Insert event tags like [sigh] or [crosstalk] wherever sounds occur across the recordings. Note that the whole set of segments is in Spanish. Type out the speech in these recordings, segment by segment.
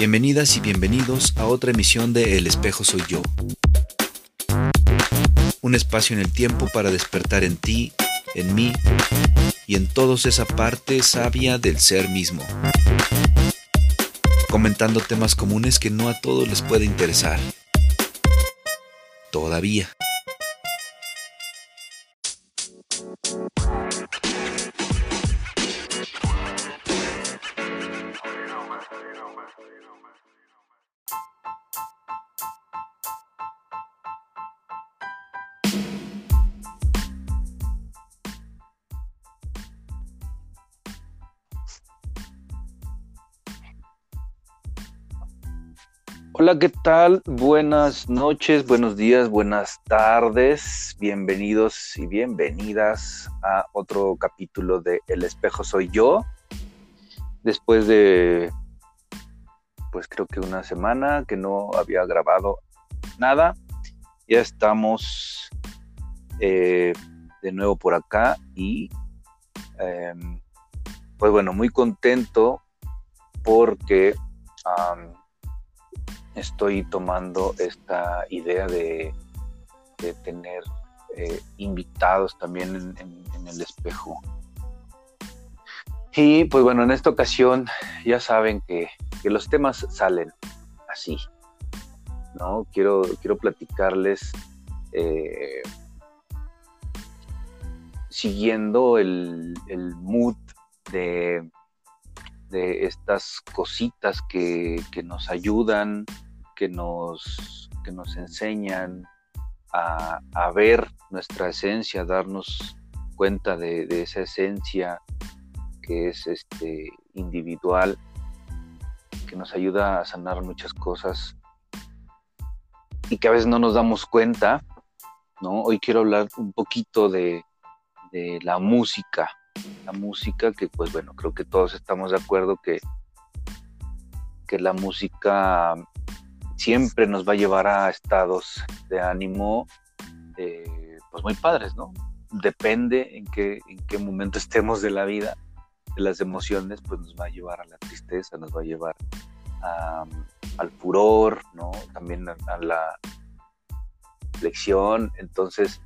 Bienvenidas y bienvenidos a otra emisión de El espejo soy yo. Un espacio en el tiempo para despertar en ti, en mí y en todos esa parte sabia del ser mismo. Comentando temas comunes que no a todos les puede interesar. Todavía. Hola, ¿qué tal? Buenas noches, buenos días, buenas tardes. Bienvenidos y bienvenidas a otro capítulo de El espejo soy yo. Después de, pues creo que una semana que no había grabado nada, ya estamos eh, de nuevo por acá y em, pues bueno, muy contento porque estoy tomando esta idea de, tener eh, invitados también en, el espejo. Y pues bueno, en esta ocasión ya saben que, los temas salen así, ¿no? Quiero, quiero platicarles eh, siguiendo el, el mood de, de estas cositas que, nos ayudan, que nos, que nos enseñan a, ver nuestra esencia, a darnos cuenta de, esa esencia que es este, individual, que nos ayuda a sanar muchas cosas y que a veces no nos damos cuenta. ¿no? Hoy quiero hablar un poquito de, de la música, la música, que pues bueno, creo que todos estamos de acuerdo que, que la música siempre nos va a llevar a estados de ánimo eh, pues muy padres, ¿no? Depende en qué, en qué momento estemos de la vida, de las emociones, pues nos va a llevar a la tristeza, nos va a llevar al furor, ¿no? También a, la flexión, entonces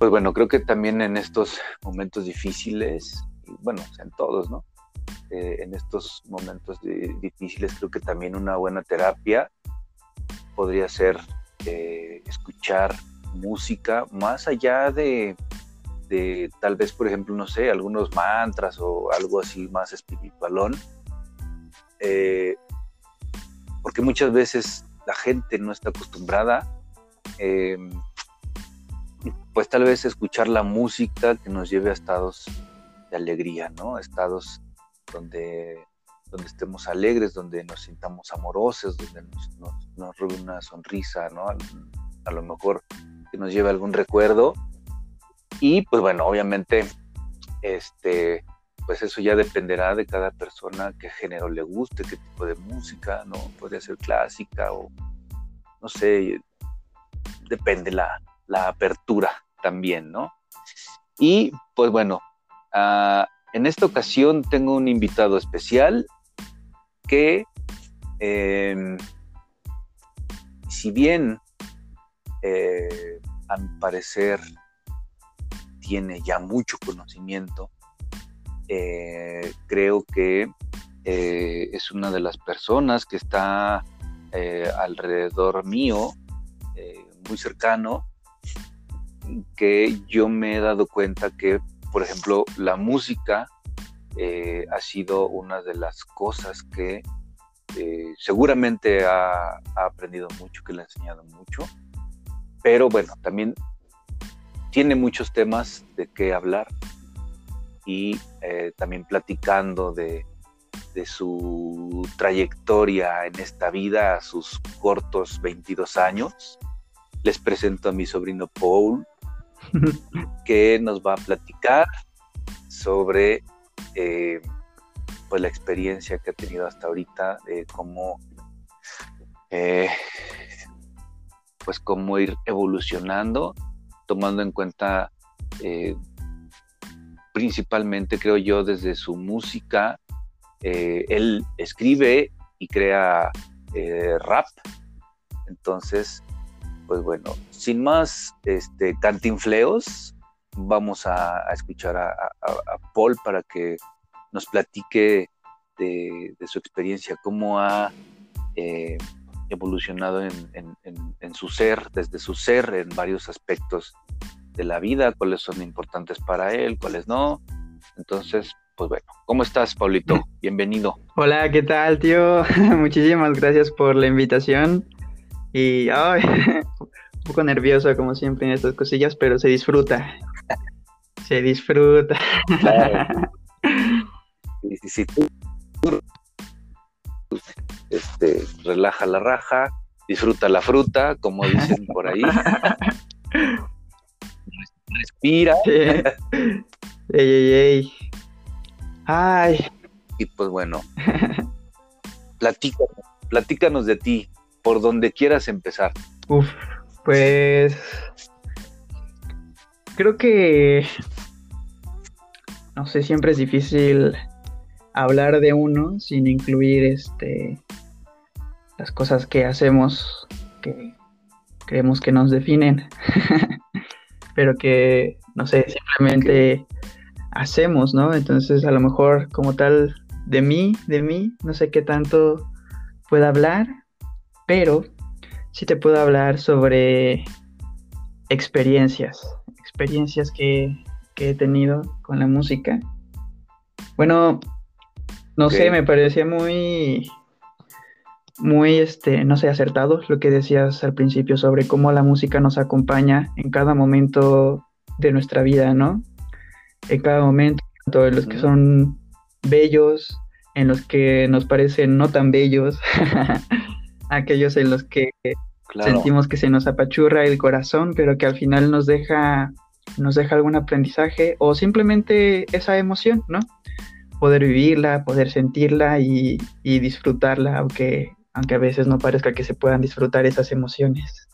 pues bueno, creo que también en estos momentos difíciles, bueno, en todos, ¿no? Eh, en estos momentos difíciles creo que también una buena terapia podría ser eh, escuchar música más allá de, tal vez, por ejemplo, no sé, algunos mantras o algo así más espiritualón, eh, porque muchas veces la gente no está acostumbrada pues tal vez escuchar la música que nos lleve a estados de alegría, ¿no? Estados donde, donde estemos alegres, donde nos sintamos amorosos, donde nos, nos, una sonrisa, ¿no? A, lo mejor que nos lleve algún recuerdo. Y pues bueno, obviamente, este, pues eso ya dependerá de cada persona, qué género le guste, qué tipo de música, ¿no? Podría ser clásica o, no sé, depende la, la apertura también, ¿no? Y pues bueno, ah, en esta ocasión tengo un invitado especial que, em, si bien eh, a mi parecer tiene ya mucho conocimiento, eh, creo que eh, es una de las personas que está alrededor mío, muy cercano, que yo me he dado cuenta que, por ejemplo, la música eh, ha sido una de las cosas que eh, seguramente ha, aprendido mucho, que le ha enseñado mucho, pero bueno, también tiene muchos temas de qué hablar y eh, también platicando de, de su trayectoria en esta vida a sus cortos 22 años. Les presento a mi sobrino Paul, [laughs] que nos va a platicar sobre eh, pues la experiencia que ha tenido hasta ahorita, de cómo eh, pues cómo ir evolucionando, tomando en cuenta eh, principalmente, creo yo, desde su música, él escribe y crea rap. Entonces, pues bueno, sin más este, cantinfleos, vamos a, escuchar a, Paul para que nos platique de, su experiencia, cómo ha eh, evolucionado en, su ser, desde su ser, en varios aspectos de la vida, cuáles son importantes para él, cuáles no. Entonces, pues bueno, ¿cómo estás, Paulito? Bienvenido. Hola, ¿qué tal, tío? [laughs] Muchísimas gracias por la invitación. Y ay, [laughs] un poco nervioso, como siempre, en estas cosillas, pero se disfruta. Se disfruta. Sí, sí, sí. Este, relaja la raja, disfruta la fruta, como dicen por ahí. [laughs] Respira. Ey, ey, ey. Ay. Y pues bueno, platícanos, platícanos de ti, por donde quieras empezar. Uf, pues creo que no sé, siempre es difícil hablar de uno sin incluir este las cosas que hacemos que creemos que nos definen, [laughs] pero que no sé, simplemente hacemos, ¿no? Entonces, a lo mejor como tal de mí, de mí, no sé qué tanto puedo hablar, pero sí te puedo hablar sobre experiencias, experiencias que, he tenido con la música. Bueno, no sé, me parecía muy, muy, este, no sé, acertado lo que decías al principio sobre cómo la música nos acompaña en cada momento de nuestra vida, ¿no? En cada momento, tanto en los que son bellos, en los que nos parecen no tan bellos, [laughs] aquellos en los que sentimos que se nos apachurra el corazón, pero que al final nos deja, nos deja algún aprendizaje o simplemente esa emoción, ¿no? Poder vivirla, poder sentirla y, disfrutarla, aunque, aunque a veces no parezca que se puedan disfrutar esas emociones.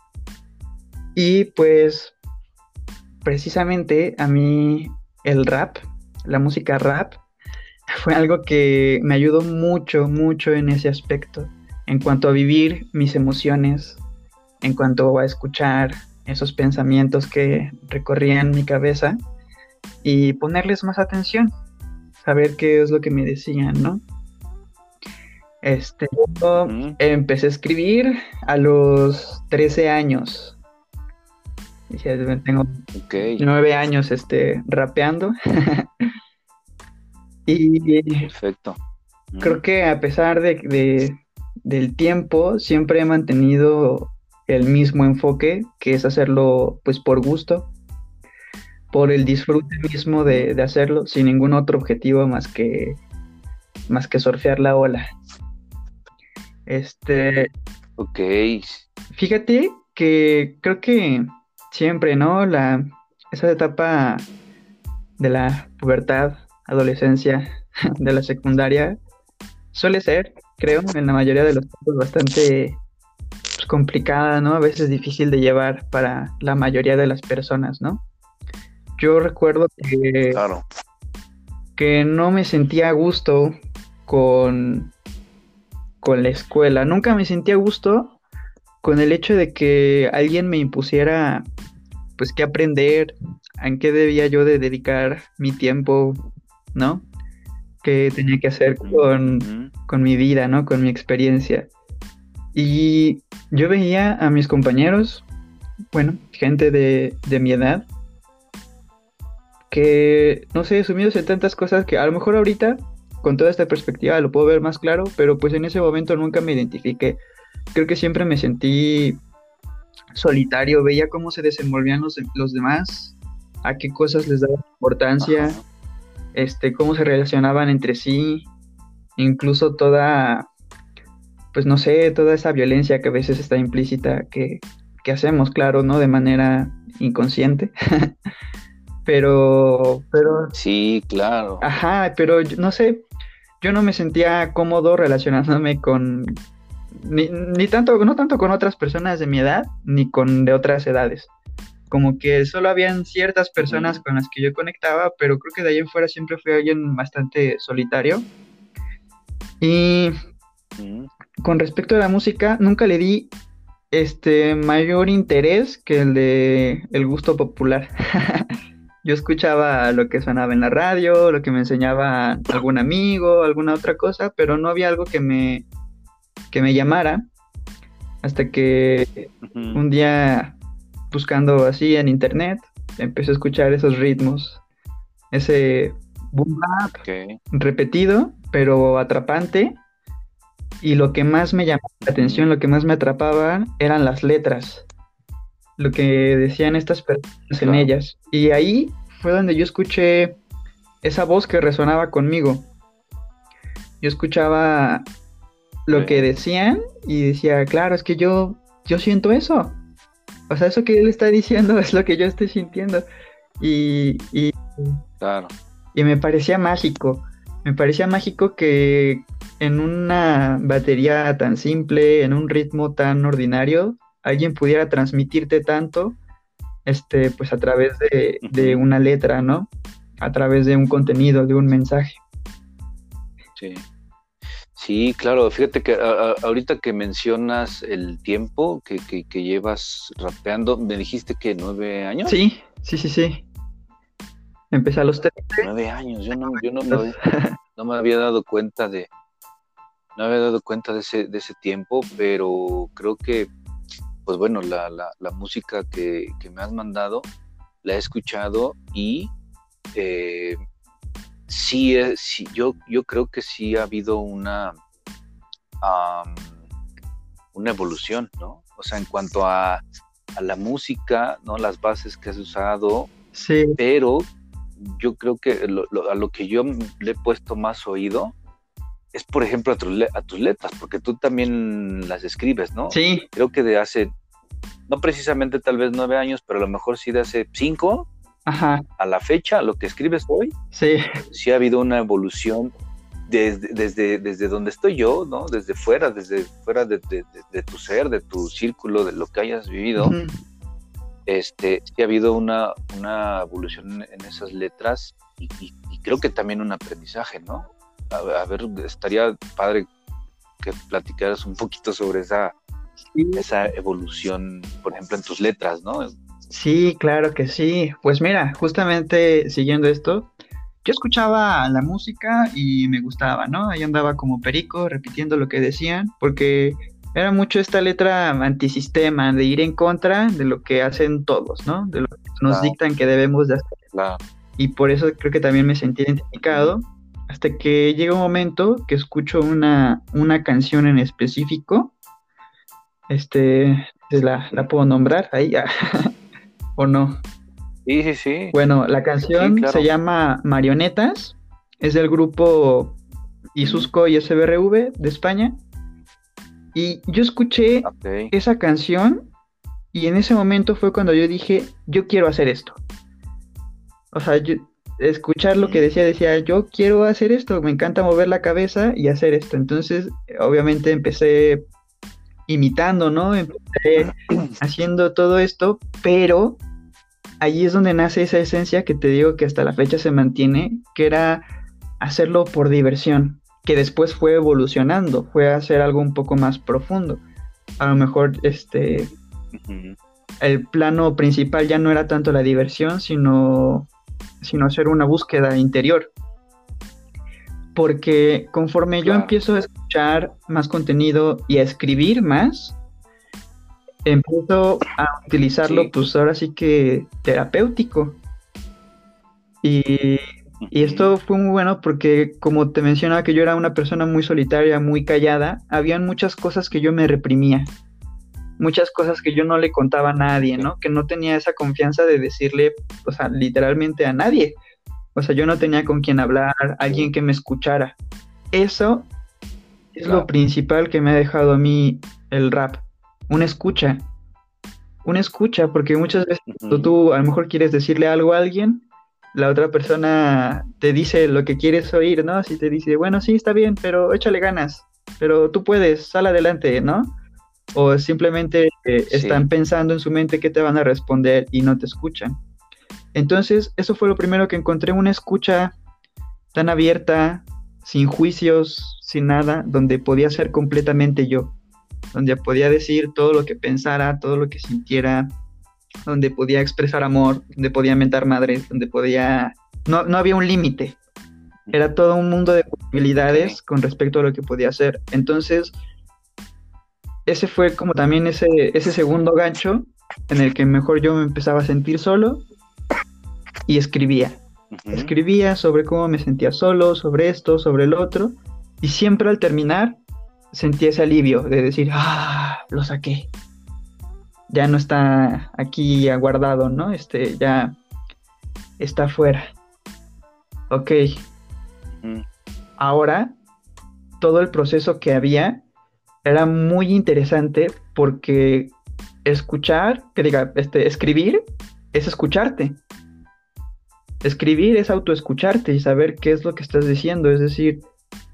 Y pues precisamente a mí el rap, la música rap, [laughs] fue algo que me ayudó mucho, mucho en ese aspecto, en cuanto a vivir mis emociones, en cuanto a escuchar esos pensamientos que recorrían mi cabeza y ponerles más atención, saber qué es lo que me decían, ¿no? Este, yo empecé a escribir a los 13 años. Tengo nueve años este, rapeando. [laughs] y Perfecto. creo que a pesar de, del tiempo, siempre he mantenido el mismo enfoque, que es hacerlo pues por gusto, por el disfrute mismo de, hacerlo, sin ningún otro objetivo más que, más que surfear la ola. Este. Ok. Fíjate que creo que siempre, ¿no? La, esa etapa de la pubertad, adolescencia, [laughs] de la secundaria, suele ser, creo, en la mayoría de los casos bastante pues, complicada, ¿no? A veces difícil de llevar para la mayoría de las personas, ¿no? Yo recuerdo que, que no me sentía a gusto con, con la escuela. Nunca me sentía a gusto con el hecho de que alguien me impusiera, pues, qué aprender, en qué debía yo de dedicar mi tiempo, ¿no? ¿Qué tenía que hacer con, con mi vida, ¿no? Con mi experiencia. Y yo veía a mis compañeros, bueno, gente de, mi edad, que, no sé, sumidos en tantas cosas que a lo mejor ahorita, con toda esta perspectiva, lo puedo ver más claro, pero pues en ese momento nunca me identifiqué. Creo que siempre me sentí solitario, veía cómo se desenvolvían los, los demás, a qué cosas les daban importancia, este, cómo se relacionaban entre sí, incluso toda pues no sé, toda esa violencia que a veces está implícita que, hacemos, claro, ¿no? De manera inconsciente. [laughs] pero, pero... Sí, claro. Ajá, pero no sé, yo no me sentía cómodo relacionándome con... Ni, ni tanto, no tanto con otras personas de mi edad, ni con de otras edades. Como que solo habían ciertas personas con las que yo conectaba, pero creo que de ahí en fuera siempre fui alguien bastante solitario Y con respecto a la música, nunca le di este mayor interés que el de el gusto popular. [laughs] Yo escuchaba lo que sonaba en la radio, lo que me enseñaba algún amigo, alguna otra cosa, pero no había algo que me, que me llamara. Hasta que un día, buscando así en internet, empecé a escuchar esos ritmos. Ese boom bap repetido, pero atrapante. Y lo que más me llamó la atención, lo que más me atrapaba, eran las letras lo que decían estas personas en ellas. Y ahí fue donde yo escuché esa voz que resonaba conmigo. Yo escuchaba lo que decían y decía, claro, es que yo, yo siento eso. O sea, eso que él está diciendo [laughs] es lo que yo estoy sintiendo. Y, y, claro. y me parecía mágico. Me parecía mágico que en una batería tan simple, en un ritmo tan ordinario, alguien pudiera transmitirte tanto, este, pues a través de, una letra, ¿no? A través de un contenido, de un mensaje. Sí. Sí, claro, fíjate que ahorita que mencionas el tiempo que, llevas rapeando, me dijiste que nueve años. Sí, sí, sí, sí. Empecé a los tres. Nueve años, yo no, yo no, me, [laughs] no me había dado cuenta de, no había dado cuenta de ese, de ese tiempo, pero creo que pues bueno, la, la, música que, me has mandado la he escuchado y eh, sí, sí, yo, yo creo que sí ha habido una, una evolución, ¿no? O sea, en cuanto a, la música, ¿no? Las bases que has usado, sí. pero yo creo que a lo que yo le he puesto más oído es, por ejemplo, a, tus letras, porque tú también las escribes, ¿no? Sí. Creo que de hace, no precisamente tal vez nueve años, pero a lo mejor sí de hace cinco Ajá. a la fecha, lo que escribes hoy, sí. sí ha habido una evolución desde, desde, desde donde estoy yo, ¿no? Desde fuera, desde fuera de, tu ser, de tu círculo, de lo que hayas vivido. Este, sí ha habido una, una evolución en esas letras y, y creo que también un aprendizaje, ¿no? a, ver, estaría padre que platicaras un poquito sobre esa, esa evolución, por ejemplo, en tus letras, ¿no? Sí, claro que sí. Pues mira, justamente siguiendo esto, yo escuchaba la música y me gustaba, ¿no? Ahí andaba como perico repitiendo lo que decían, porque era mucho esta letra antisistema, de ir en contra de lo que hacen todos, ¿no? De lo que nos dictan que debemos de hacer. Y por eso creo que también me sentí identificado hasta que llega un momento que escucho una, una canción en específico. Este, la, la puedo nombrar ahí, [laughs] ¿o no? Sí, sí, sí. Bueno, la canción se llama Marionetas, es del grupo Isusco y SBRV de España. Y yo escuché esa canción y en ese momento fue cuando yo dije, yo quiero hacer esto. O sea, yo, escuchar lo que decía, decía, yo quiero hacer esto, me encanta mover la cabeza y hacer esto. Entonces, obviamente empecé imitando, ¿no? Empecé [clears throat] haciendo todo esto, pero allí es donde nace esa esencia que te digo que hasta la fecha se mantiene, que era hacerlo por diversión, que después fue evolucionando, fue hacer algo un poco más profundo. A lo mejor este el plano principal ya no era tanto la diversión, sino sino hacer una búsqueda interior. Porque conforme yo empiezo a escuchar más contenido y a escribir más, empiezo a utilizarlo, pues ahora sí que terapéutico. Y, y, esto fue muy bueno porque, como te mencionaba, que yo era una persona muy solitaria, muy callada, habían muchas cosas que yo me reprimía muchas cosas que yo no le contaba a nadie, ¿no? Que no tenía esa confianza de decirle, o sea, literalmente a nadie. O sea, yo no tenía con quién hablar, alguien que me escuchara. Eso es lo principal que me ha dejado a mí el rap. Una escucha. Una escucha, porque muchas veces tú a lo mejor quieres decirle algo a alguien, la otra persona te dice lo que quieres oír, ¿no? Así te dice, bueno, sí, está bien, pero échale ganas, pero tú puedes, sal adelante, ¿no? o simplemente eh, están pensando en su mente que te van a responder y no te escuchan. Entonces, eso fue lo primero que encontré, una escucha tan abierta, sin juicios, sin nada, donde podía ser completamente yo, donde podía decir todo lo que pensara, todo lo que sintiera, donde podía expresar amor, donde podía mentar madres, donde podía... No, no había un límite. Era todo un mundo de posibilidades con respecto a lo que podía hacer. Entonces, ese fue como también ese, ese segundo gancho en el que mejor yo me empezaba a sentir solo y escribía. Escribía sobre cómo me sentía solo, sobre esto, sobre el otro, y siempre al terminar sentía ese alivio de decir, ah, lo saqué. Ya no está aquí aguardado, ¿no? Este, ya está afuera. Ok. Ahora, todo el proceso que había era muy interesante porque escuchar, que diga, este, escribir es escucharte. Escribir es autoescucharte y saber qué es lo que estás diciendo, es decir,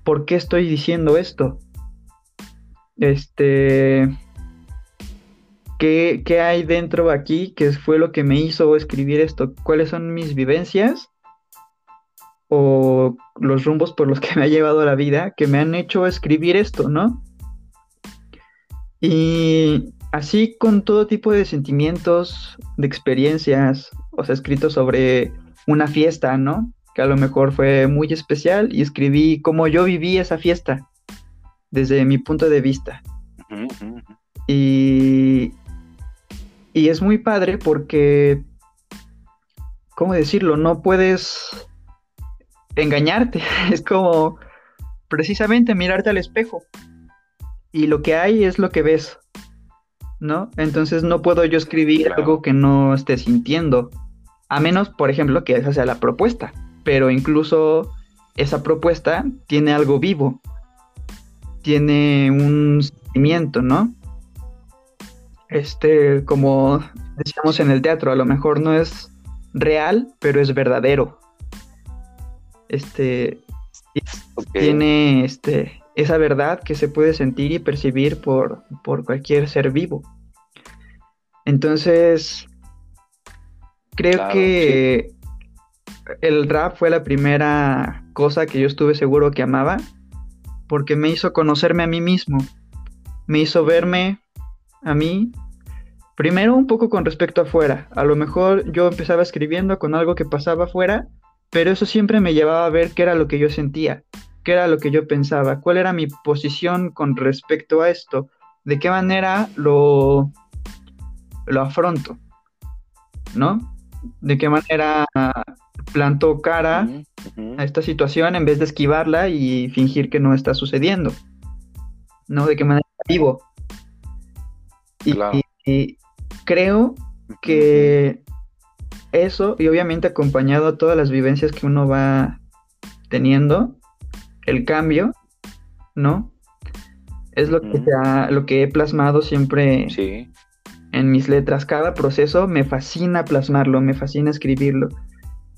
¿por qué estoy diciendo esto? Este, ¿qué, qué hay dentro aquí? ¿Qué fue lo que me hizo escribir esto? ¿Cuáles son mis vivencias? O los rumbos por los que me ha llevado la vida que me han hecho escribir esto, ¿no? Y así con todo tipo de sentimientos, de experiencias, o sea, escrito sobre una fiesta, ¿no? Que a lo mejor fue muy especial y escribí cómo yo viví esa fiesta desde mi punto de vista. Y, y es muy padre porque, ¿cómo decirlo? No puedes engañarte. [laughs] Es como precisamente mirarte al espejo y lo que hay es lo que ves, ¿no? Entonces no puedo yo escribir algo que no esté sintiendo, a menos, por ejemplo, que esa sea la propuesta, pero incluso esa propuesta tiene algo vivo, tiene un sentimiento, ¿no? Este, como decíamos en el teatro, a lo mejor no es real, pero es verdadero. Este, tiene este esa verdad que se puede sentir y percibir por, cualquier ser vivo. Entonces, creo que el rap fue la primera cosa que yo estuve seguro que amaba, porque me hizo conocerme a mí mismo, me hizo verme a mí, primero un poco con respecto afuera, a lo mejor yo empezaba escribiendo con algo que pasaba afuera, pero eso siempre me llevaba a ver qué era lo que yo sentía, qué era lo que yo pensaba, cuál era mi posición con respecto a esto, de qué manera lo, lo afronto, ¿no? De qué manera planto cara a esta situación en vez de esquivarla y fingir que no está sucediendo, ¿no? De qué manera vivo. y creo que eso, y obviamente acompañado a todas las vivencias que uno va teniendo, el cambio, ¿no? Es lo que, lo que he plasmado siempre en mis letras. Cada proceso me fascina plasmarlo, me fascina escribirlo,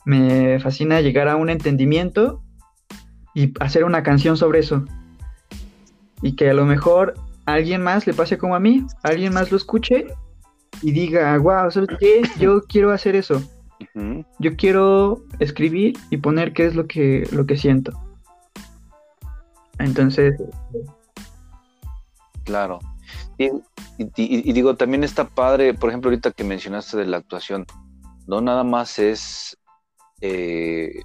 me fascina llegar a un entendimiento y hacer una canción sobre eso. Y que a lo mejor a alguien más le pase como a mí, alguien más lo escuche y diga, wow, ¿sabes qué? Yo [laughs] quiero hacer eso. Yo quiero escribir y poner qué es lo que, lo que siento. Entonces... Claro. Y, digo, también está padre, por ejemplo, ahorita que mencionaste de la actuación, no nada más es eh,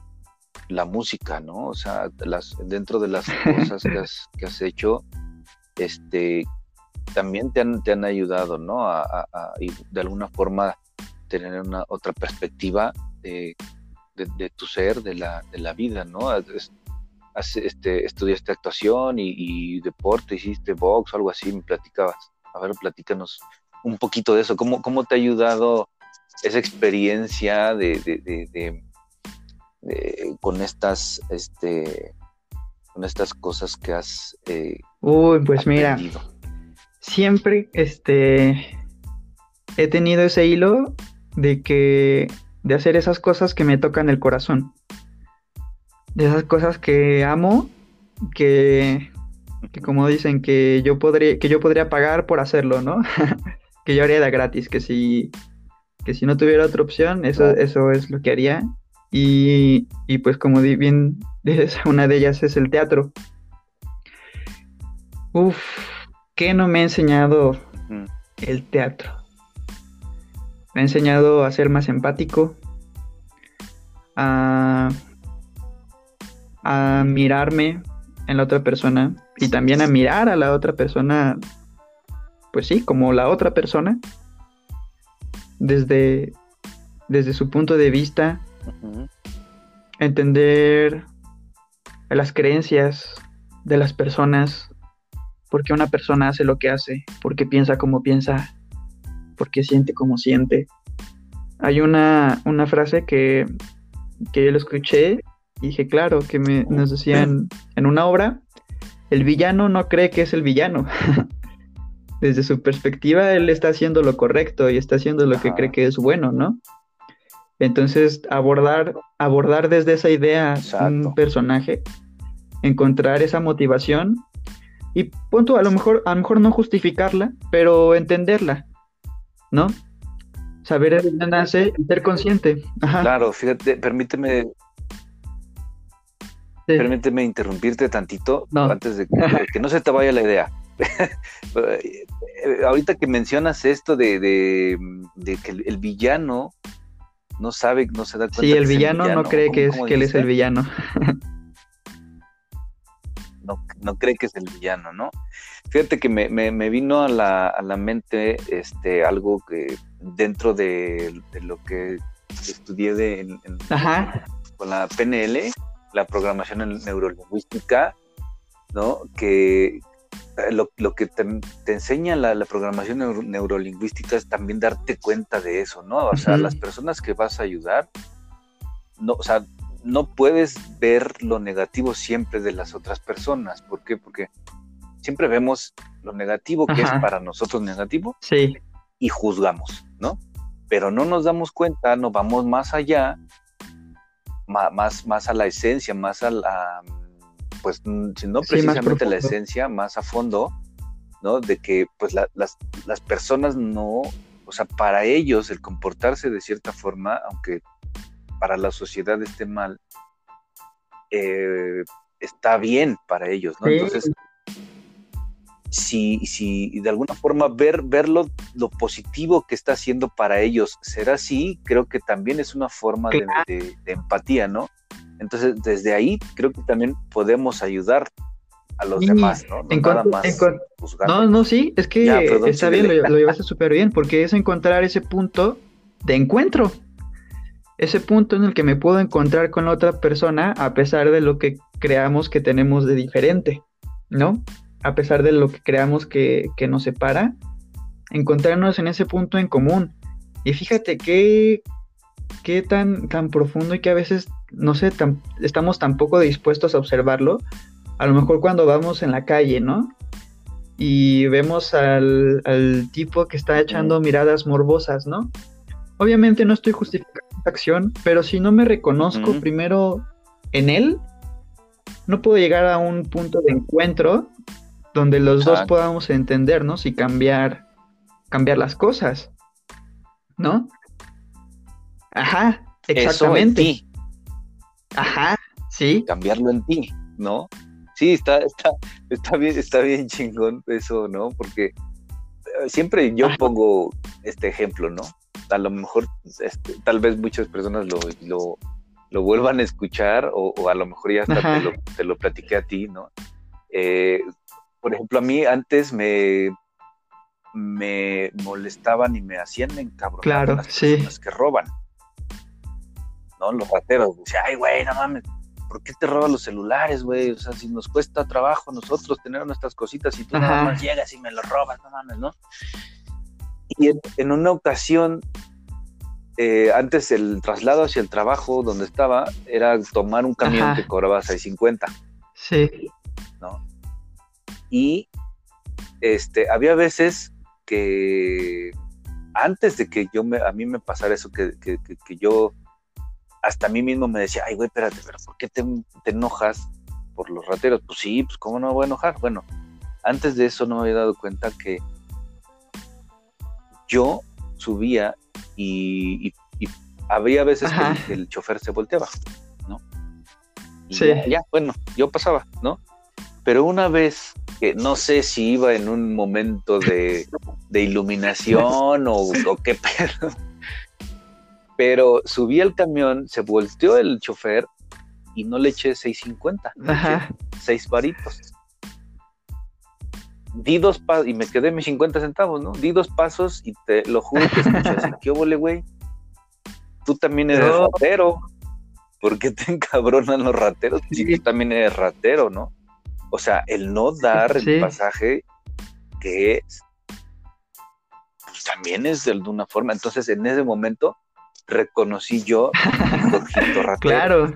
la música, ¿no? O sea, las, dentro de las cosas que has, hecho, este, también te han, te han ayudado, ¿no? A, de alguna forma tener una otra perspectiva de, tu ser, de la, de la vida, ¿no? este, estudiaste actuación y, deporte, hiciste box o algo así, me platicabas. A ver, platícanos un poquito de eso. ¿Cómo, cómo te ha ayudado esa experiencia de, con estas este, con estas cosas que has eh, Uy, pues mira, siempre este he tenido ese hilo de que de hacer esas cosas que me tocan el corazón de esas cosas que amo, que, como dicen, que yo podría, que yo podría pagar por hacerlo, ¿no? [laughs] que yo haría de gratis, que si, que si no tuviera otra opción, eso, eso es lo que haría. Y, y pues como bien [laughs] una de ellas es el teatro. Uf, ¿qué no me ha enseñado el teatro? Me ha enseñado a ser más empático, a, a mirarme en la otra persona y también a mirar a la otra persona, pues sí, como la otra persona, desde, desde su punto de vista, entender las creencias de las personas, por qué una persona hace lo que hace, por qué piensa como piensa, por qué siente como siente. Hay una, una frase que, que yo lo escuché y dije, claro, que me, nos decían en una obra, el villano no cree que es el villano. [laughs] Desde su perspectiva, él está haciendo lo correcto y está haciendo lo que cree que es bueno, ¿no? Entonces, abordar, abordar desde esa idea un personaje, encontrar esa motivación y punto, a lo mejor, a lo mejor no justificarla, pero entenderla, ¿no? Saber de dónde nace y ser consciente. Claro, fíjate, permíteme Permíteme interrumpirte tantito antes de que, no se te vaya la idea. [laughs] Ahorita que mencionas esto de, que el, villano no sabe, no se da cuenta. Sí, el, villano, no cree que, es, que él es el villano. no, no cree que es el villano, ¿no? Fíjate que me, vino a la, a la, mente este, algo que dentro de, lo que estudié de, con la PNL, la programación neurolingüística, ¿no? Que eh, lo, que te, enseña la, programación neurolingüística es también darte cuenta de eso, ¿no? O sea, las personas que vas a ayudar, no, o sea, no puedes ver lo negativo siempre de las otras personas. ¿Por qué? Porque siempre vemos lo negativo que es para nosotros negativo sí. y juzgamos, ¿no? Pero no nos damos cuenta, no vamos más allá más, más a la esencia, más a la, pues, si no precisamente la esencia, más a fondo, ¿no? De que, pues, las, las personas no, o sea, para ellos el comportarse de cierta forma, aunque para la sociedad esté mal, eh, está bien para ellos, ¿no? Entonces, si, si de alguna forma ver, verlo lo positivo que está haciendo para ellos será así, creo que también es una forma de, empatía, ¿no? Entonces, desde ahí creo que también podemos ayudar a los demás, ¿no? No, no, no, sí, es que está bien, lo, lo llevaste súper bien, porque es encontrar ese punto de encuentro, ese punto en el que me puedo encontrar con la otra persona a pesar de lo que creamos que tenemos de diferente, ¿no? a pesar de lo que creamos que, nos separa, encontrarnos en ese punto en común. Y fíjate qué, qué tan, tan profundo y que a veces, no sé, estamos tan poco dispuestos a observarlo. A lo mejor cuando vamos en la calle, ¿no? Y vemos al, tipo que está echando miradas morbosas, ¿no? Obviamente no estoy justificando esta acción, pero si no me reconozco primero en él, no puedo llegar a un punto de encuentro donde los dos podamos entendernos y cambiar, cambiar las cosas, ¿no? Ajá, exactamente. Eso en ti. Ajá, sí. Cambiarlo en ti, ¿no? Sí, está, está, está bien, está bien chingón eso, ¿no? Porque eh, siempre yo pongo este ejemplo, ¿no? A lo mejor, este, tal vez muchas personas lo, lo, vuelvan a escuchar o, a lo mejor ya hasta te lo, te lo, platiqué a ti, ¿no? Eh, por ejemplo, a mí antes me, me molestaban y me hacían encabronar claro, las personas que roban. ¿No? Los rateros. Decía, ay, güey, no mames, ¿por qué te roban los celulares, güey? O sea, si nos cuesta trabajo a nosotros tener nuestras cositas y tú nada más llegas y me los robas, no mames, ¿no? Y en, una ocasión, eh, antes el traslado hacia el trabajo donde estaba era tomar un camión que cobraba 6.50. Sí. ¿No? Y este, había veces que antes de que yo me, a mí me pasara eso, que, yo hasta a mí mismo me decía, ay, güey, espérate, pero ¿por qué te, enojas por los rateros? Pues sí, pues ¿cómo no me voy a enojar? Bueno, antes de eso no me había dado cuenta que yo subía y, había veces que el, chofer se volteaba, ¿no? sí. ya, bueno, yo pasaba, ¿no? Pero una vez que no sé si iba en un momento de, iluminación o, o, qué [laughs] pedo. Pero subí al camión, se volteó el chofer y no le eché 6.50, Ajá. 6 varitos. Di dos pasos y me quedé mis 50 centavos, ¿no? Di dos pasos y te lo juro que escuché así, [laughs] ¿qué óvole, güey? Tú también eres ratero. ¿Por qué te encabronan los rateros? Si tú también eres ratero, ¿no? O sea, el no dar el pasaje que es, pues también es de alguna forma. Entonces, en ese momento reconocí yo. [laughs] Claro.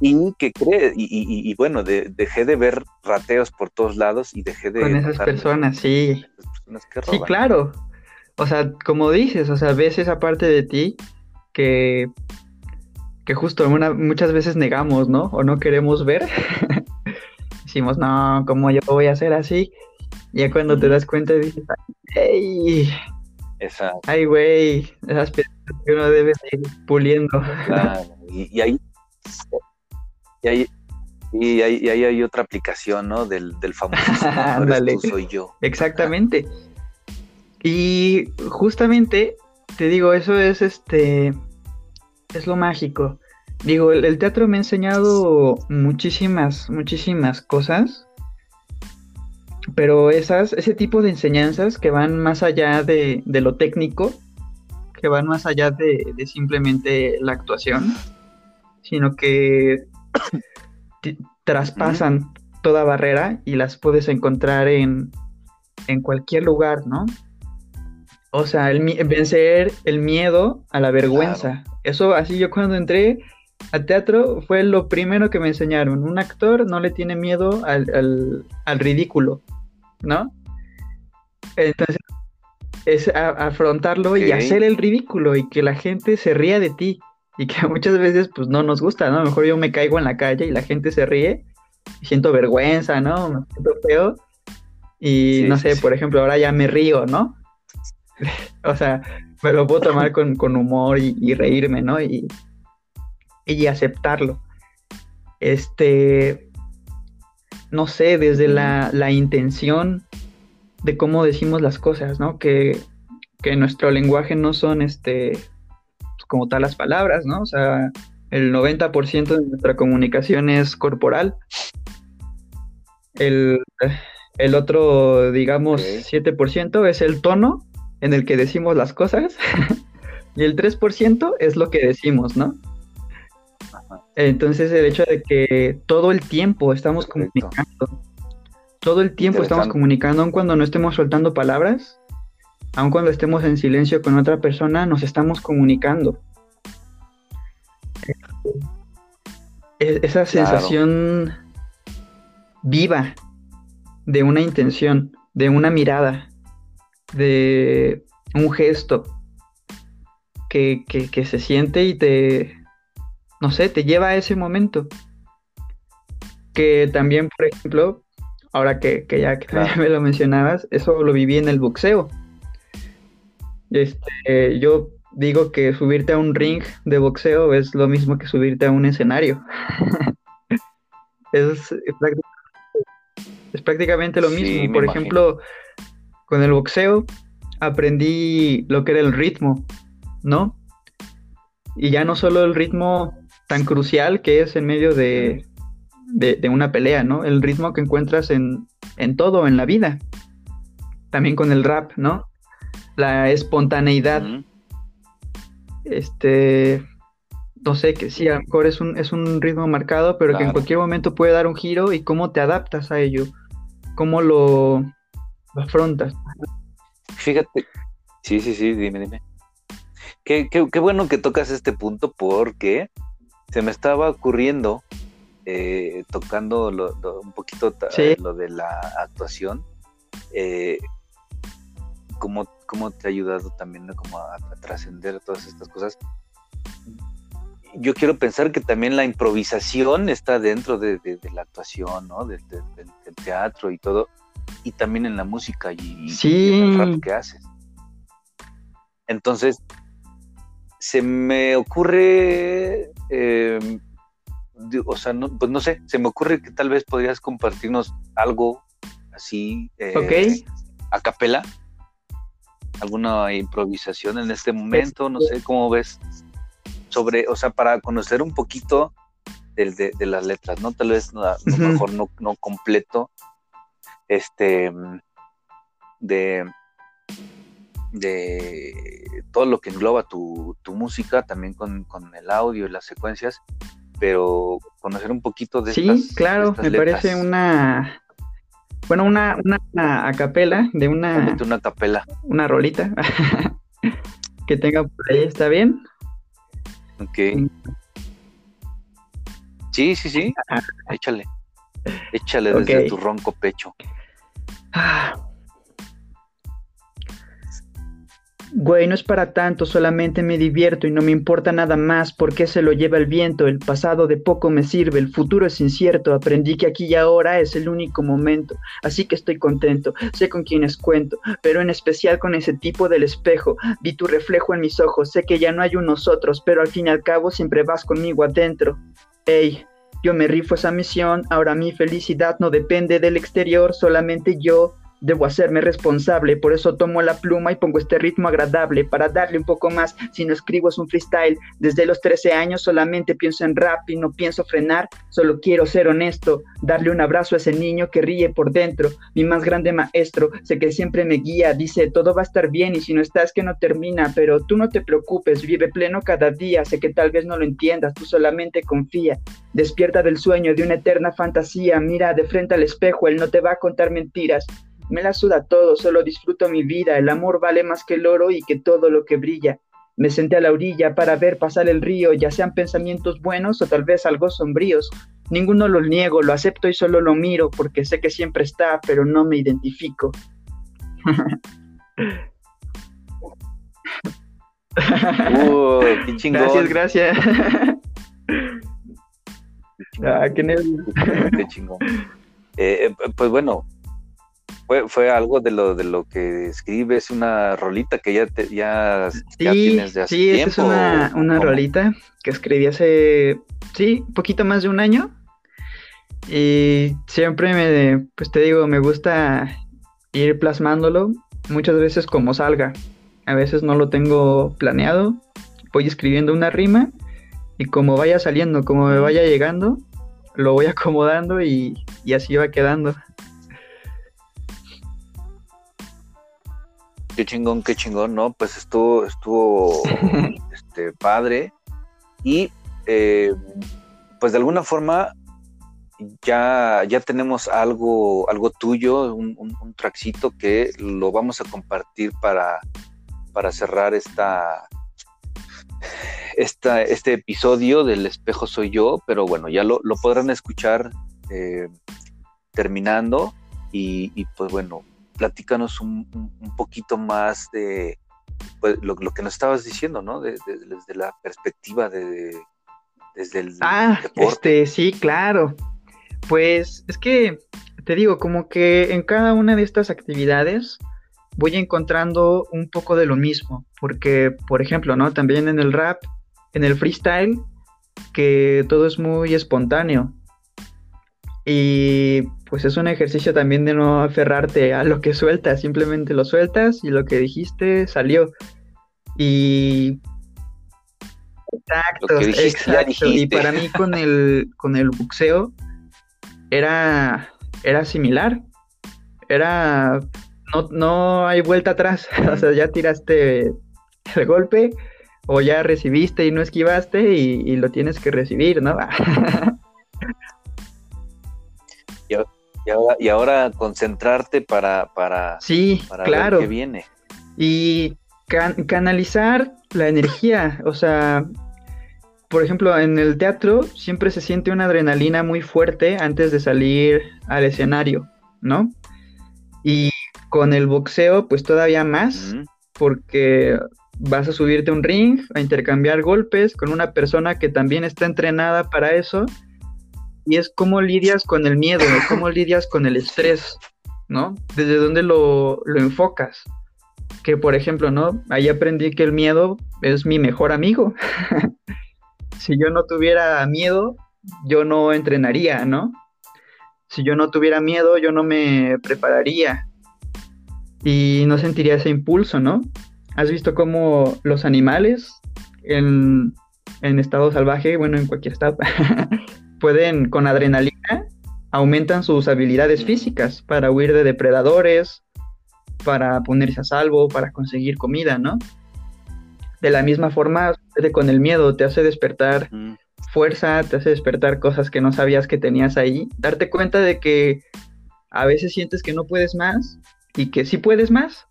y que cree, y, bueno, dejé de ver rateos por todos lados y dejé de... Con esas personas, sí. sí, claro. O sea, como dices, o sea, ves esa parte de ti que que justo muchas veces negamos, ¿no? O no queremos ver. [laughs] Decimos, no, ¿cómo yo voy a hacer así? Y ya cuando te das cuenta dices, ¡ay! ¡Ay, güey! Esas piezas que uno debe ir puliendo. Claro. Y, ahí... Y ahí... Y ahí, hay otra aplicación, ¿no? Del, del famoso [laughs] Ándale. soy yo. Exactamente. Y justamente, te digo, eso es este es lo mágico. Digo, el, teatro me ha enseñado muchísimas, muchísimas cosas, pero esas, ese tipo de enseñanzas que van más allá de, lo técnico, que van más allá de, simplemente la actuación, sino que [coughs] traspasan toda barrera y las puedes encontrar en, en cualquier lugar, ¿no? O sea, el, vencer el miedo a la vergüenza. Eso, así yo cuando entré al teatro fue lo primero que me enseñaron. Un actor no le tiene miedo al, ridículo, ¿no? Entonces, es afrontarlo y hacer el ridículo y que la gente se ría de ti. Y que [laughs] muchas veces, pues, no nos gusta, ¿no? A lo mejor yo me caigo en la calle y la gente se ríe y siento vergüenza, ¿no? Me siento feo. Y no sé, por ejemplo, ahora ya me río, ¿no? [laughs] o sea, me lo puedo tomar con, humor y, reírme, ¿no? Y, y aceptarlo. Este, no sé, desde la, intención de cómo decimos las cosas, ¿no? Que, que nuestro lenguaje no son, este, pues, como tal las palabras, ¿no? O sea, el 90% de nuestra comunicación es corporal. El, otro, digamos, 7% es el tono en el que decimos las cosas [laughs] y el 3% es lo que decimos, ¿no? Entonces el hecho de que todo el tiempo estamos comunicando, todo el tiempo estamos comunicando, aun cuando no estemos soltando palabras, aun cuando estemos en silencio con otra persona, nos estamos comunicando. E-, esa sensación viva de una intención, de una mirada, de un gesto que, se siente y te, no sé, te lleva a ese momento. Que también, por ejemplo, ahora que, ya, que [laughs] me lo mencionabas, eso lo viví en el boxeo. Este, yo digo que subirte a un ring de boxeo es lo mismo que subirte a un escenario. [laughs] es, es, prácticamente, lo mismo. Por ejemplo, con el boxeo aprendí lo que era el ritmo, ¿no? Y ya no solo el ritmo tan crucial que es en medio de, una pelea, ¿no? El ritmo que encuentras en, todo, en la vida. También con el rap, ¿no? La espontaneidad. Este, no sé, que sí, a lo mejor es un, es un ritmo marcado, pero que en cualquier momento puede dar un giro y cómo te adaptas a ello, cómo lo, afrontas. Fíjate, sí, sí, sí, dime, dime. Qué, qué, bueno que tocas este punto porque se me estaba ocurriendo, eh, tocando un poquito lo de la actuación, eh, cómo, te ha ayudado también como a, trascender todas estas cosas. Yo quiero pensar que también la improvisación está dentro de, la actuación, ¿no? del teatro y todo y también en la música y, en el rap que haces. Entonces, se me ocurre em, o sea, no, pues no sé, se me ocurre que tal vez podrías compartirnos algo así eh, a capela, alguna improvisación en este momento, no sé cómo ves sobre, o sea, para conocer un poquito de, de, las letras, ¿no? Tal vez a lo mejor no, no completo, este, de, de todo lo que engloba tu, tu música, también con, con, el audio y las secuencias, pero conocer un poquito de Sí, claro, me parece una, bueno, una, una, acapela de una... Una capela. Una rolita [laughs] que tenga por ahí, ¿está bien? Ok. Mm. Sí, sí, sí. Échale. Échale desde tu ronco pecho. Güey, no es para tanto, solamente me divierto y no me importa nada más porque se lo lleva el viento, el pasado de poco me sirve, el futuro es incierto, aprendí que aquí y ahora es el único momento, así que estoy contento, sé con quienes cuento, pero en especial con ese tipo del espejo, vi tu reflejo en mis ojos, sé que ya no hay un nosotros, pero al fin y al cabo siempre vas conmigo adentro. Ey, yo me rifo esa misión, ahora mi felicidad no depende del exterior, solamente yo Debo hacerme responsable, por eso tomo la pluma y pongo este ritmo agradable para darle un poco más. Si no escribo es un freestyle. Desde los 13 años solamente pienso en rap y no pienso frenar. Solo quiero ser honesto, darle un abrazo a ese niño que ríe por dentro. Mi más grande maestro, sé que siempre me guía, dice todo va a estar bien y si no estás que no termina, pero tú no te preocupes, vive pleno cada día. Sé que tal vez no lo entiendas, tú solamente confía. Despierta del sueño de una eterna fantasía, mira de frente al espejo, él no te va a contar mentiras. Me la suda todo, solo disfruto mi vida, el amor vale más que el oro y que todo lo que brilla. Me senté a la orilla para ver pasar el río, ya sean pensamientos buenos o tal vez algo sombríos. Ninguno lo niego, lo acepto y solo lo miro, porque sé que siempre está, pero no me identifico. Uh, qué [laughs] chingón. Gracias, gracias. Ah, qué chingón. Eh, eh, pues bueno, fue, algo de lo de lo que escribes, una rolita que ya, te, ya, tienes de hace sí, tiempo. Sí, es una, una rolita que escribí hace, sí, un poquito más de un año. Y siempre me, pues te digo, me gusta ir plasmándolo muchas veces como salga. A veces no lo tengo planeado, voy escribiendo una rima y como vaya saliendo, como me vaya llegando, lo voy [laughs] acomodando y, y así va quedando. Qué chingón, qué chingón, ¿no? Pues estuvo, estuvo [laughs] este, padre. Y eh, pues de alguna forma ya, ya tenemos algo, algo tuyo, un, un, traxito que lo vamos a compartir para, para cerrar esta, esta, este episodio del espejo soy yo, pero bueno, ya lo, podrán escuchar eh, terminando y, y, pues bueno, platícanos un, poquito más de pues, lo, que nos estabas diciendo, ¿no? desde la perspectiva de, desde el ah, Este, sí, claro. Pues es que te digo, como que en cada una de estas actividades voy encontrando un poco de lo mismo, porque, por ejemplo, ¿no? También en el rap, en el freestyle, que todo es muy espontáneo. Y pues es un ejercicio también de no aferrarte a lo que sueltas, simplemente lo sueltas y lo que dijiste salió. Y Exacto, exacto. Y para mí con [laughs] el, con el buceo era, era similar. Era, no, no hay vuelta atrás. [laughs] o sea, ya tiraste el golpe o ya recibiste y no esquivaste y, y lo tienes que recibir, ¿no? [laughs] Y ahora, concentrarte para, para, sí, claro. ver qué viene. Y canalizar la energía, o sea, por ejemplo, en el teatro siempre se siente una adrenalina muy fuerte antes de salir al escenario, ¿no? Y con el boxeo, pues todavía más, porque vas a subirte a un ring, a intercambiar golpes con una persona que también está entrenada para eso y es cómo lidias con el miedo, cómo lidias con el estrés, ¿no? Desde dónde lo, lo enfocas. Que por ejemplo, ¿no? Ahí aprendí que el miedo es mi mejor amigo. [laughs] si yo no tuviera miedo, yo no entrenaría, ¿no? Si yo no tuviera miedo, yo no me prepararía y no sentiría ese impulso, ¿no? ¿Has visto cómo los animales en, en estado salvaje, bueno, en cualquier estado, [laughs] pueden con adrenalina, aumentan sus habilidades físicas para huir de depredadores, para ponerse a salvo, para conseguir comida, ¿no? De la misma forma, con el miedo, te hace despertar fuerza, te hace despertar cosas que no sabías que tenías ahí, darte cuenta de que a veces sientes que no puedes más y que sí puedes más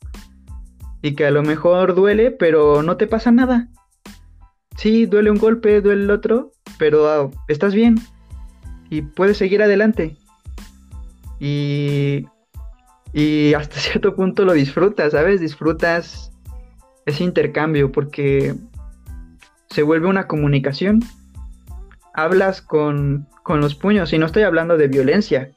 y que a lo mejor duele, pero no te pasa nada. Sí, duele un golpe, duele el otro, pero estás bien y puedes seguir adelante. Y, y hasta [laughs] cierto punto lo disfrutas, ¿sabes? Disfrutas ese intercambio porque se vuelve una comunicación. Hablas con, con los puños y no estoy hablando de violencia,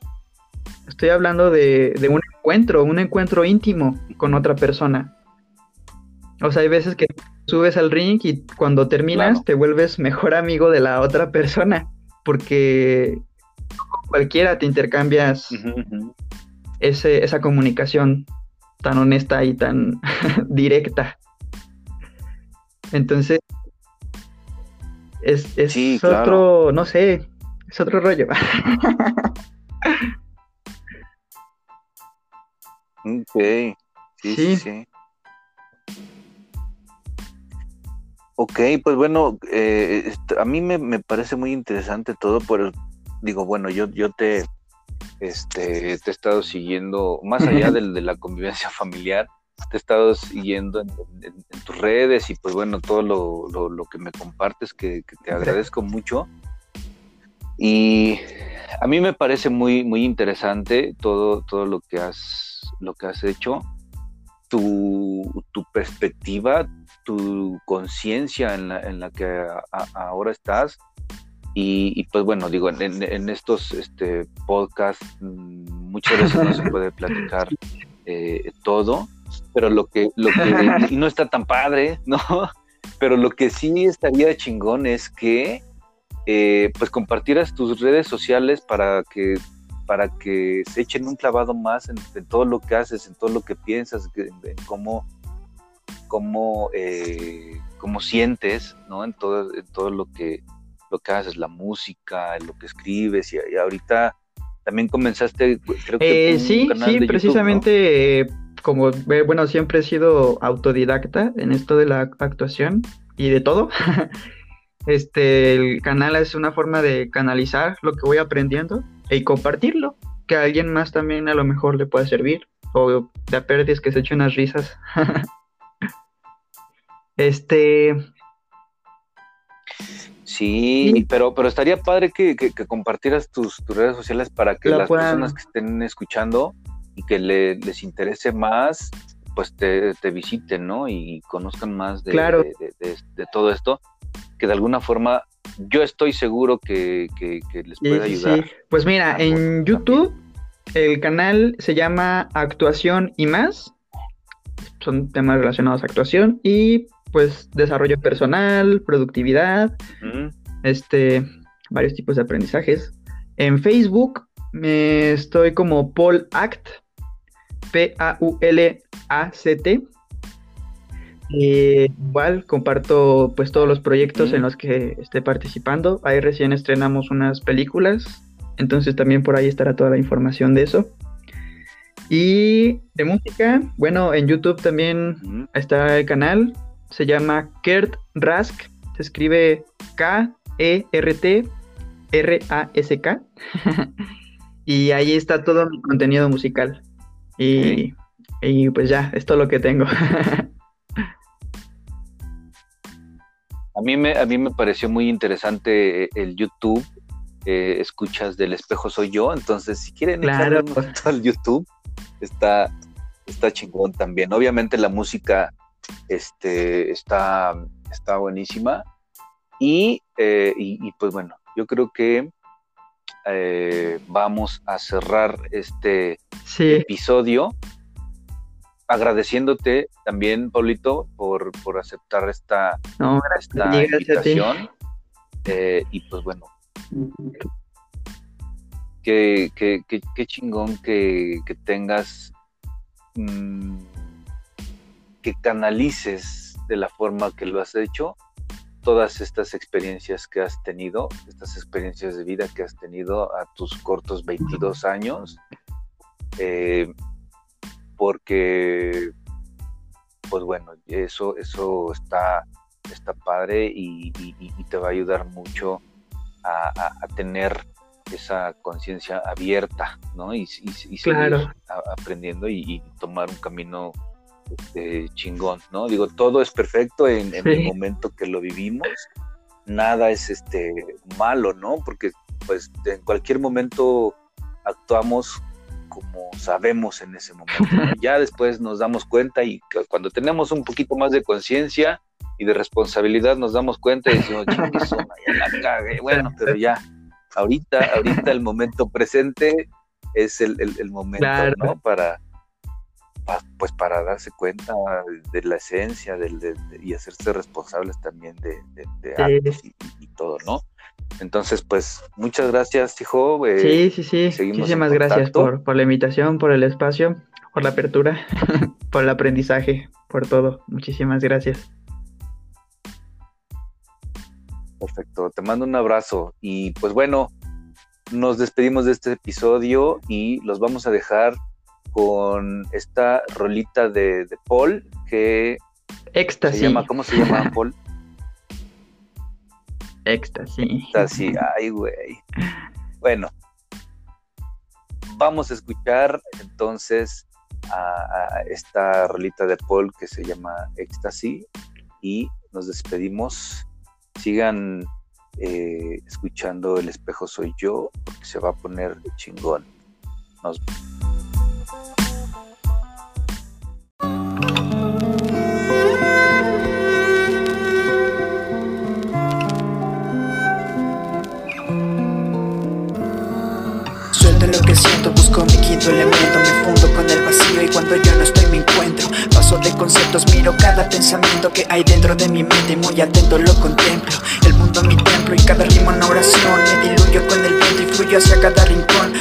estoy hablando de, de un encuentro, un encuentro íntimo con otra persona. O sea, hay veces que subes al ring y cuando terminas te vuelves mejor amigo de la otra persona, porque cualquiera te intercambias Ese, esa comunicación tan honesta y tan [laughs] directa. Entonces, es, es otro, no sé, es otro rollo. [laughs] ok, sí. sí. Ok, pues bueno, eh, a mí me, parece muy interesante todo, pero digo, bueno, yo, yo te, este, te he estado siguiendo, más allá [laughs] de, la convivencia familiar, te he estado siguiendo en, tus redes y pues bueno, todo lo, que me compartes, que, te agradezco mucho. Y a mí me parece muy, muy interesante todo, todo lo que has, lo que has hecho, tu, tu perspectiva, tu conciencia en la, en la que ahora estás. Y, pues bueno, digo, en, estos este, podcasts mm, muchas veces no se [laughs] puede platicar eh, todo, pero lo que, lo que y no está tan padre, ¿no? [laughs] Pero lo que sí estaría chingón es que eh, pues compartieras tus redes sociales para que para que se echen un clavado más en, todo lo que haces, en todo lo que piensas, en cómo cómo, eh, cómo sientes, ¿no? En todo, todo lo que, lo que haces, la música, lo que escribes, y, ahorita también comenzaste, creo que... Eh, sí, sí, precisamente, como, eh, bueno, siempre he sido autodidacta en esto de la actuación y de todo. [laughs] este, el canal es una forma de canalizar lo que voy aprendiendo y compartirlo, que a alguien más también a lo mejor le pueda servir, o de a pérdidas que se eche unas risas. [laughs] Este. Sí, pero, pero estaría padre que, compartieras tus, redes sociales para que las personas que estén escuchando y que les interese más, pues te, visiten, ¿no? Y conozcan más de, de, todo esto, que de alguna forma yo estoy seguro que, les puede ayudar. Pues mira, en YouTube el canal se llama Actuación y más. Son temas relacionados a actuación. Y pues desarrollo personal, productividad, este, varios tipos de aprendizajes. En Facebook me estoy como Paul Act, P-A-U-L-A-C-T. igual comparto pues todos los proyectos en los que esté participando. Ahí recién estrenamos unas películas, entonces también por ahí estará toda la información de eso. Y de música, bueno, en YouTube también está el canal, se llama Kert Rask, se escribe K-E-R-T-R-A-S-K. [laughs] y ahí está todo mi contenido musical. Y, pues ya, es todo lo que tengo. [laughs] a, mí me, a mí me pareció muy interesante el YouTube. Eh, escuchas del espejo soy yo, entonces si quieren claro. al YouTube, está, está chingón también. Obviamente la música este, está, está buenísima. Y, eh, y, pues bueno, yo creo que eh, vamos a cerrar este episodio agradeciéndote también, Paulito, por, por aceptar esta, esta invitación. Eh, y pues bueno, Qué, qué, chingón que, tengas, mm, que canalices de la forma que lo has hecho todas estas experiencias que has tenido, estas experiencias de vida que has tenido a tus cortos 22 años, eh, porque, pues bueno, eso, eso está, está padre y, te va a ayudar mucho a, tener esa conciencia abierta, ¿no? Y, seguir aprendiendo y, tomar un camino este, chingón, ¿no? Digo, todo es perfecto en, el momento que lo vivimos, nada es este malo, ¿no? Porque pues en cualquier momento actuamos como sabemos en ese momento. Ya después nos damos cuenta y cuando tenemos un poquito más de conciencia y de responsabilidad nos damos cuenta y decimos, ya la cagué. Bueno, pero ya, ahorita, ahorita el momento presente es el, momento, ¿no? Para, pues para darse cuenta de la esencia del, y hacerse responsables también de, de, y, todo, ¿no? Entonces, pues, muchas gracias, hijo. Eh, sí, sí, sí. Muchísimas gracias por, por la invitación, por el espacio, por la apertura, [laughs] por el aprendizaje, por todo. Muchísimas gracias. Perfecto, te mando un abrazo y pues bueno, nos despedimos de este episodio y los vamos a dejar con esta rolita de, Paul que Éxtasis. se llama, ¿cómo se llama [laughs] Paul? Éxtasis. Éxtasis, ay güey. Bueno, vamos a escuchar entonces a, esta rolita de Paul que se llama Éxtasis y nos despedimos. Sigan eh, escuchando El espejo soy yo porque se va a poner chingón. Nos mi quinto elemento Me fundo con el vacío y cuando yo no estoy me encuentro. Paso de conceptos, miro cada pensamiento que hay dentro de mi mente Y muy atento lo contemplo. El mundo mi templo y cada rima una oración. Me diluyo con el viento y fluyo hacia cada rincón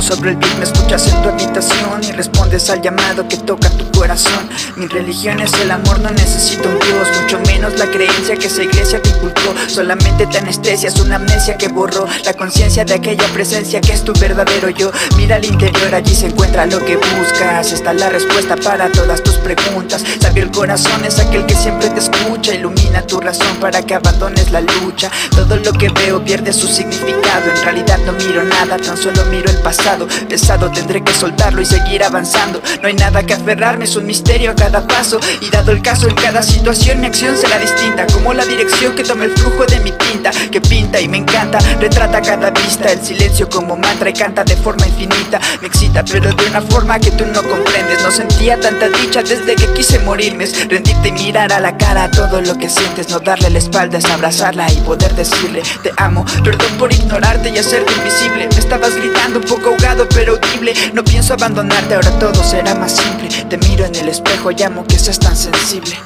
Sobre el beat me escuchas en tu habitación Y respondes al llamado que toca tu corazón. Mi religión es el amor, no necesito un Dios Mucho menos la creencia que esa iglesia te inculcó Solamente te anestesias, una amnesia que borró La conciencia de aquella presencia que es tu verdadero yo. Mira al interior, allí se encuentra lo que buscas. Está la respuesta para todas tus preguntas. Sabio el corazón es aquel que siempre te escucha. Ilumina tu razón para que abandones la lucha. Todo lo que veo pierde su significado. En realidad no miro nada, tan solo miro el pasado Pesado tendré que soltarlo y seguir avanzando. No hay nada que aferrarme, es un misterio a cada paso. Y dado el caso en cada situación mi acción será distinta Como la dirección que toma el flujo de mi tinta Que pinta y me encanta, retrata cada vista El silencio como mantra y canta de forma infinita. Me excita pero de una forma que tú no comprendes. No sentía tanta dicha desde que quise morirme. Es rendirte y mirar a la cara todo lo que sientes No darle la espalda es abrazarla y poder decirle Te amo, perdón por ignorarte y hacerte invisible. Me estabas gritando un poco pero audible. No pienso abandonarte, ahora todo será más simple. Te miro en el espejo, llamo que seas tan sensible